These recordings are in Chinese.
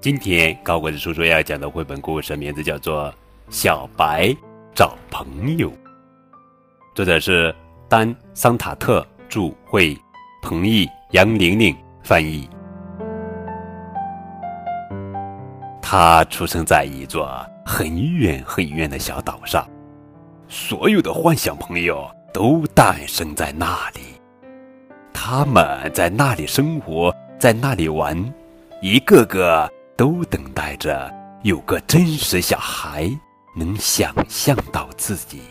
今天高个子叔叔要讲的绘本故事名字叫做《小白找朋友》，作者是丹·桑塔特著，绘，彭毅、杨玲玲翻译。他出生在一座很远很远的小岛上，所有的幻想朋友都诞生在那里，他们在那里生活，在那里玩，一个个。都等待着有个真实小孩能想象到自己。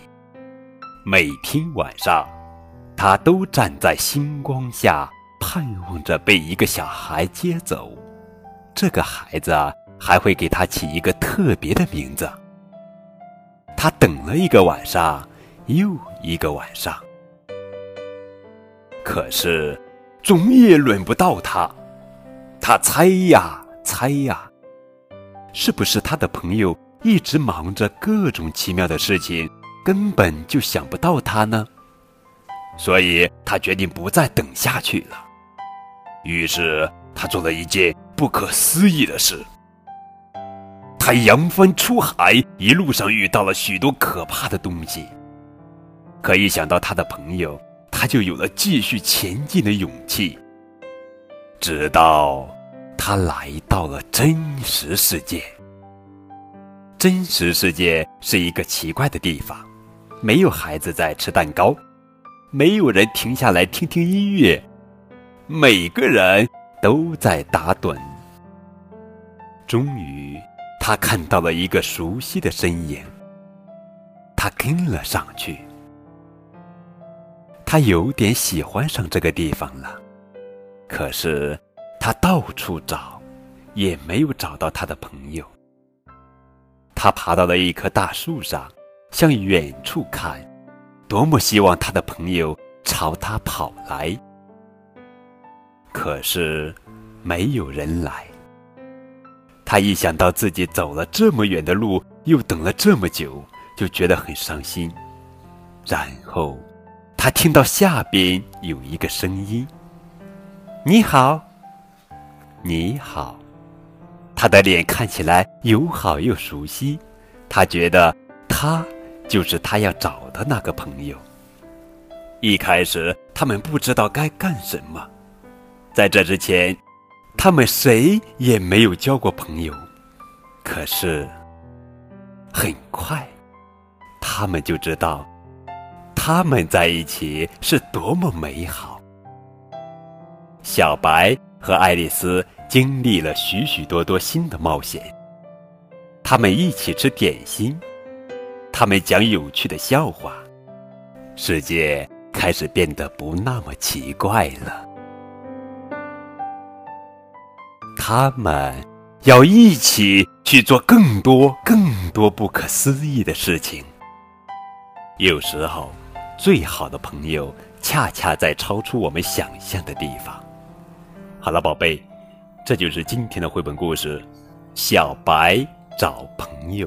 每天晚上，他都站在星光下，盼望着被一个小孩接走。这个孩子还会给他起一个特别的名字。他等了一个晚上，又一个晚上，可是总也轮不到他。他猜呀。猜呀，是不是他的朋友一直忙着各种奇妙的事情，根本就想不到他呢？所以他决定不再等下去了。于是他做了一件不可思议的事：他扬帆出海，一路上遇到了许多可怕的东西。可一想到他的朋友，他就有了继续前进的勇气。直到。他来到了真实世界。真实世界是一个奇怪的地方，没有孩子在吃蛋糕，没有人停下来听听音乐，每个人都在打盹。终于，他看到了一个熟悉的身影，他跟了上去。他有点喜欢上这个地方了，可是。他到处找，也没有找到他的朋友。他爬到了一棵大树上，向远处看，多么希望他的朋友朝他跑来。可是，没有人来。他一想到自己走了这么远的路，又等了这么久，就觉得很伤心。然后，他听到下边有一个声音：“你好。”你好，他的脸看起来友好又熟悉，他觉得他就是他要找的那个朋友。一开始，他们不知道该干什么，在这之前，他们谁也没有交过朋友。可是，很快，他们就知道，他们在一起是多么美好。小白。和爱丽丝经历了许许多多新的冒险。他们一起吃点心，他们讲有趣的笑话，世界开始变得不那么奇怪了。他们要一起去做更多、更多不可思议的事情。有时候，最好的朋友恰恰在超出我们想象的地方。好了，宝贝，这就是今天的绘本故事《小白找朋友》。